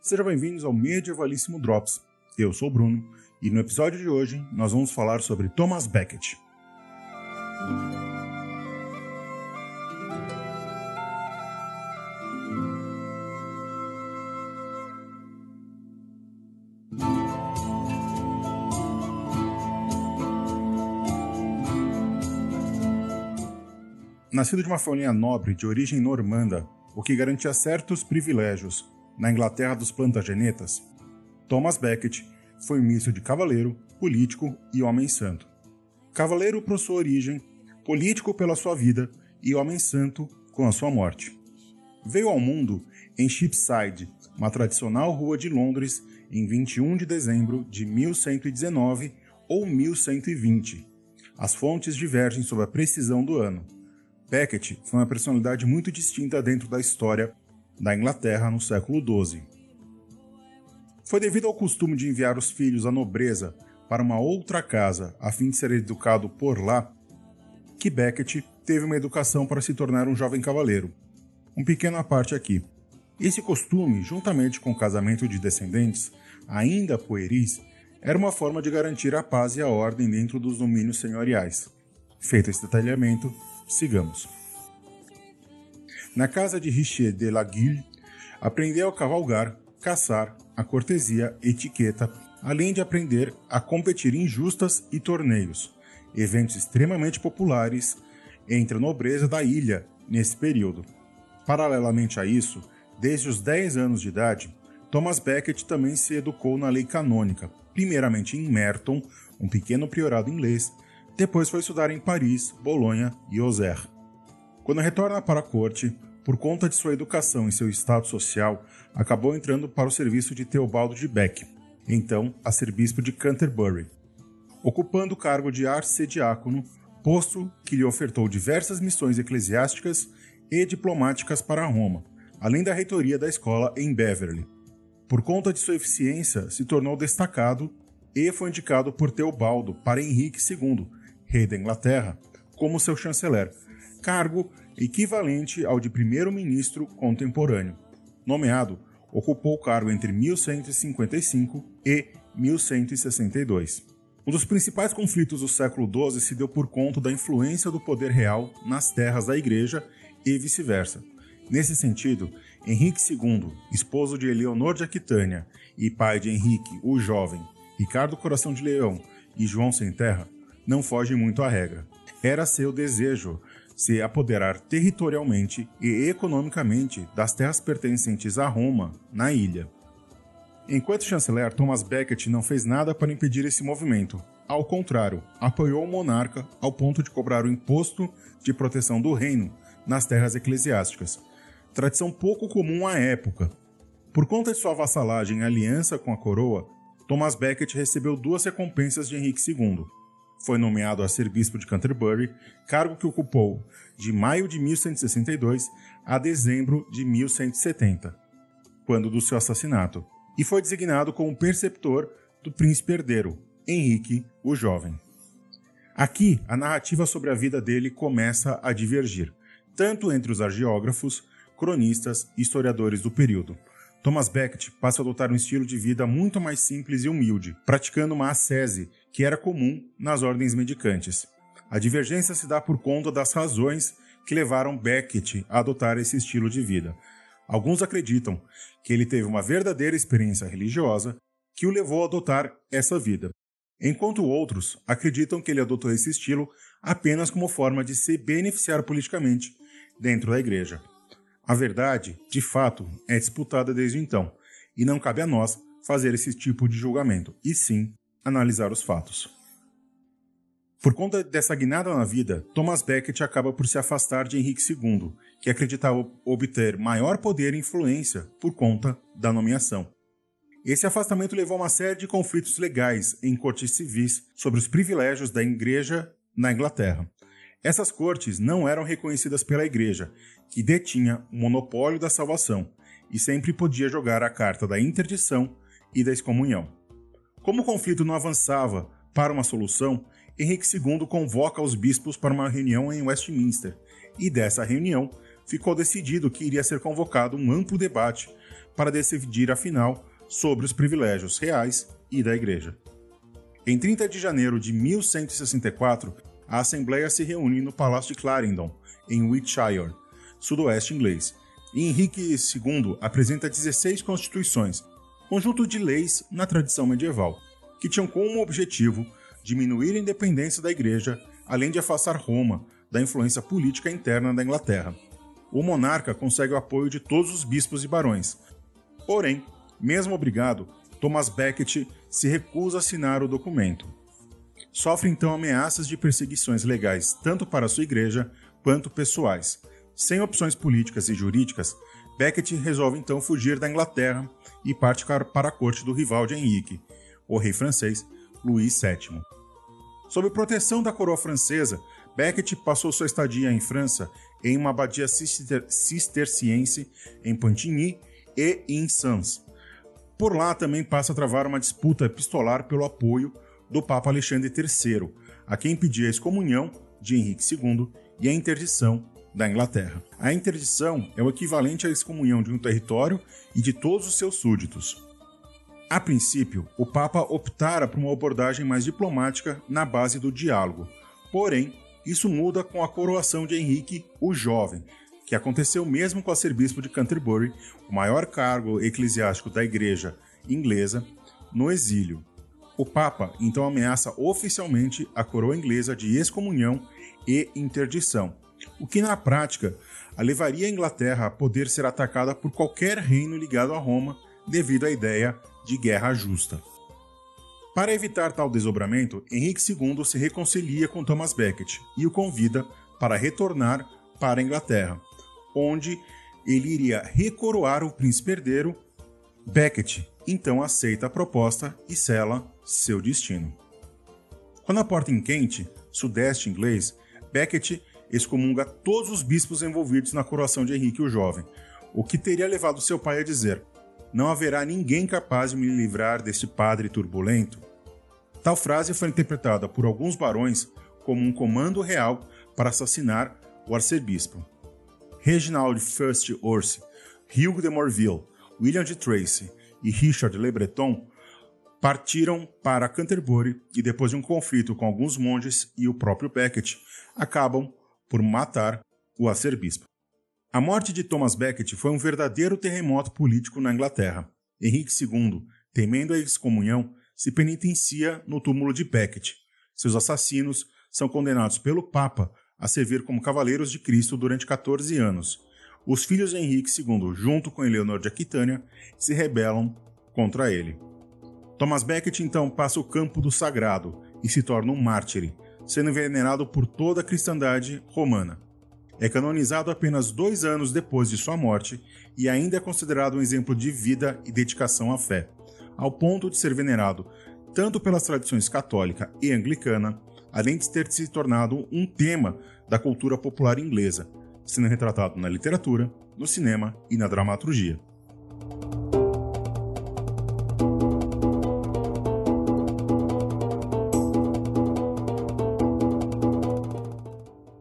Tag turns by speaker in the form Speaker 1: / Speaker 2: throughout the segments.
Speaker 1: Sejam bem-vindos ao Medievalíssimo Drops. Eu sou o Bruno e no episódio de hoje nós vamos falar sobre Thomas Becket. Nascido de uma família nobre de origem normanda, o que garantia certos privilégios na Inglaterra dos Plantagenetas, Thomas Becket foi um misto de cavaleiro, político e homem santo. Cavaleiro por sua origem, político pela sua vida e homem santo com a sua morte. Veio ao mundo em Cheapside, uma tradicional rua de Londres, em 21 de dezembro de 1119 ou 1120. As fontes divergem sobre a precisão do ano, Becket foi uma personalidade muito distinta dentro da história da Inglaterra no século XII. Foi devido ao costume de enviar os filhos à nobreza para uma outra casa a fim de ser educado por lá que Becket teve uma educação para se tornar um jovem cavaleiro. Um pequeno à parte aqui. Esse costume, juntamente com o casamento de descendentes, ainda pueris, era uma forma de garantir a paz e a ordem dentro dos domínios senhoriais. Feito esse detalhamento, Sigamos. Na casa de Richer de la Guille, aprendeu a cavalgar, caçar, a cortesia, etiqueta, além de aprender a competir em justas e torneios, eventos extremamente populares entre a nobreza da ilha nesse período. Paralelamente a isso, desde os 10 anos de idade, Thomas Becket também se educou na lei canônica, primeiramente em Merton, um pequeno priorado inglês, depois foi estudar em Paris, Bolonha e Auxerre. Quando retorna para a corte, por conta de sua educação e seu estado social, acabou entrando para o serviço de Teobaldo de Beck, então arcebispo de Canterbury, ocupando o cargo de arcediácono, posto que lhe ofertou diversas missões eclesiásticas e diplomáticas para Roma, além da reitoria da escola em Beverly. Por conta de sua eficiência, se tornou destacado e foi indicado por Teobaldo para Henrique II, rei da Inglaterra, como seu chanceler, cargo equivalente ao de primeiro-ministro contemporâneo. Nomeado, ocupou o cargo entre 1155 e 1162. Um dos principais conflitos do século XII se deu por conta da influência do poder real nas terras da Igreja e vice-versa. Nesse sentido, Henrique II, esposo de Eleonor de Aquitânia e pai de Henrique o Jovem, Ricardo Coração de Leão e João Sem Terra, não foge muito à regra. Era seu desejo se apoderar territorialmente e economicamente das terras pertencentes a Roma, na ilha. Enquanto chanceler, Thomas Becket não fez nada para impedir esse movimento. Ao contrário, apoiou o monarca ao ponto de cobrar o imposto de proteção do reino nas terras eclesiásticas, tradição pouco comum à época. Por conta de sua vassalagem e aliança com a coroa, Thomas Becket recebeu duas recompensas de Henrique II foi nomeado a ser bispo de Canterbury, cargo que ocupou de maio de 1162 a dezembro de 1170, quando do seu assassinato, e foi designado como preceptor do príncipe herdeiro, Henrique o Jovem. Aqui, a narrativa sobre a vida dele começa a divergir, tanto entre os argeógrafos, cronistas e historiadores do período. Thomas Becket passa a adotar um estilo de vida muito mais simples e humilde, praticando uma ascese que era comum nas ordens mendicantes. A divergência se dá por conta das razões que levaram Becket a adotar esse estilo de vida. Alguns acreditam que ele teve uma verdadeira experiência religiosa que o levou a adotar essa vida, enquanto outros acreditam que ele adotou esse estilo apenas como forma de se beneficiar politicamente dentro da igreja. A verdade, de fato, é disputada desde então, e não cabe a nós fazer esse tipo de julgamento, e sim analisar os fatos. Por conta dessa guinada na vida, Thomas Becket acaba por se afastar de Henrique II, que acreditava obter maior poder e influência por conta da nomeação. Esse afastamento levou a uma série de conflitos legais em cortes civis sobre os privilégios da Igreja na Inglaterra. Essas cortes não eram reconhecidas pela Igreja, que detinha o monopólio da salvação e sempre podia jogar a carta da interdição e da excomunhão. Como o conflito não avançava para uma solução, Henrique II convoca os bispos para uma reunião em Westminster, e dessa reunião ficou decidido que iria ser convocado um amplo debate para decidir, afinal, sobre os privilégios reais e da Igreja. Em 30 de janeiro de 1164, a Assembleia se reúne no Palácio de Clarendon, em Wiltshire, sudoeste inglês, e Henrique II apresenta 16 constituições, conjunto de leis na tradição medieval, que tinham como objetivo diminuir a independência da Igreja, além de afastar Roma da influência política interna da Inglaterra. O monarca consegue o apoio de todos os bispos e barões. Porém, mesmo obrigado, Thomas Becket se recusa a assinar o documento. Sofre então ameaças de perseguições legais tanto para sua igreja quanto pessoais. Sem opções políticas e jurídicas, Becket resolve então fugir da Inglaterra e parte para a corte do rival de Henrique, o rei francês Luís VII. Sob proteção da coroa francesa, Becket passou sua estadia em França em uma abadia cisterciense em Pantigny e em Sens. Por lá também passa a travar uma disputa epistolar pelo apoio do Papa Alexandre III, a quem pedia a excomunhão de Henrique II e a interdição da Inglaterra. A interdição é o equivalente à excomunhão de um território e de todos os seus súditos. A princípio, o Papa optara por uma abordagem mais diplomática na base do diálogo. Porém, isso muda com a coroação de Henrique o Jovem, que aconteceu mesmo com a ser bispo de Canterbury, o maior cargo eclesiástico da Igreja inglesa, no exílio. O Papa então ameaça oficialmente a coroa inglesa de excomunhão e interdição, o que na prática a levaria a Inglaterra a poder ser atacada por qualquer reino ligado a Roma devido à ideia de guerra justa. Para evitar tal desdobramento, Henrique II se reconcilia com Thomas Becket e o convida para retornar para a Inglaterra, onde ele iria recoroar o príncipe herdeiro. Becket então aceita a proposta e sela seu destino. Quando a porta em quente, sudeste inglês, Becket excomunga todos os bispos envolvidos na coroação de Henrique o Jovem, o que teria levado seu pai a dizer: Não haverá ninguém capaz de me livrar deste padre turbulento. Tal frase foi interpretada por alguns barões como um comando real para assassinar o arcebispo. Reginald First Orse, Hugh de Morville, William de Tracy e Richard Le Breton partiram para Canterbury e, depois de um conflito com alguns monges e o próprio Becket, acabam por matar o arcebispo. A morte de Thomas Becket foi um verdadeiro terremoto político na Inglaterra. Henrique II, temendo a excomunhão, se penitencia no túmulo de Becket. Seus assassinos são condenados pelo Papa a servir como cavaleiros de Cristo durante 14 anos. Os filhos de Henrique II, junto com Eleonor de Aquitânia, se rebelam contra ele. Thomas Becket então passa o campo do sagrado e se torna um mártir, sendo venerado por toda a cristandade romana. É canonizado apenas dois anos depois de sua morte e ainda é considerado um exemplo de vida e dedicação à fé, ao ponto de ser venerado tanto pelas tradições católica e anglicana, além de ter se tornado um tema da cultura popular inglesa, sendo retratado na literatura, no cinema e na dramaturgia.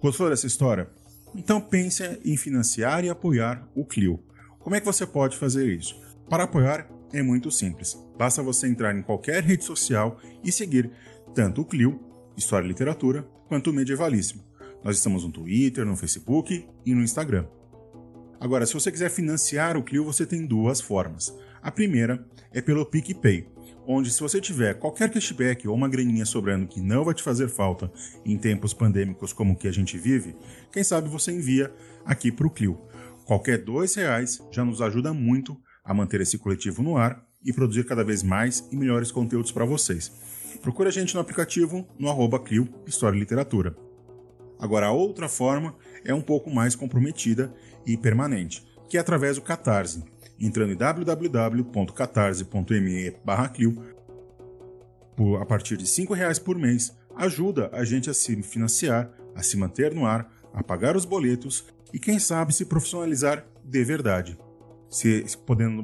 Speaker 1: Gostou dessa história? Então pense em financiar e apoiar o Clio. Como é que você pode fazer isso? Para apoiar é muito simples. Basta você entrar em qualquer rede social e seguir tanto o Clio, História e Literatura, quanto o Medievalíssimo. Nós estamos no Twitter, no Facebook e no Instagram. Agora, se você quiser financiar o Clio, você tem duas formas. A primeira é pelo PicPay onde se você tiver qualquer cashback ou uma graninha sobrando que não vai te fazer falta em tempos pandêmicos como o que a gente vive, quem sabe você envia aqui para o Clio. Qualquer dois reais já nos ajuda muito a manter esse coletivo no ar e produzir cada vez mais e melhores conteúdos para vocês. Procure a gente no aplicativo no arroba Clio História e Literatura. Agora, a outra forma é um pouco mais comprometida e permanente, que é através do Catarse entrando em www.catarse.me Clio. A partir de R$ reais por mês, ajuda a gente a se financiar, a se manter no ar, a pagar os boletos e quem sabe se profissionalizar de verdade. Se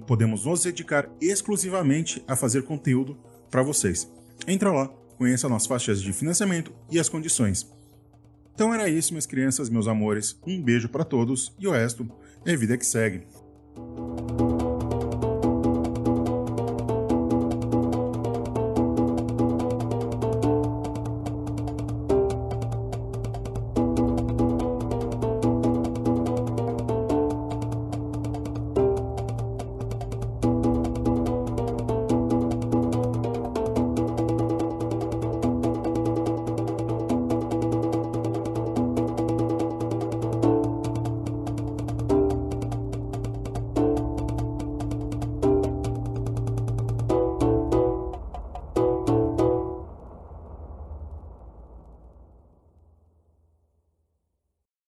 Speaker 1: podemos nos dedicar exclusivamente a fazer conteúdo para vocês. Entra lá conheça nossas faixas de financiamento e as condições. Então era isso, minhas crianças, meus amores. Um beijo para todos e o resto é vida que segue.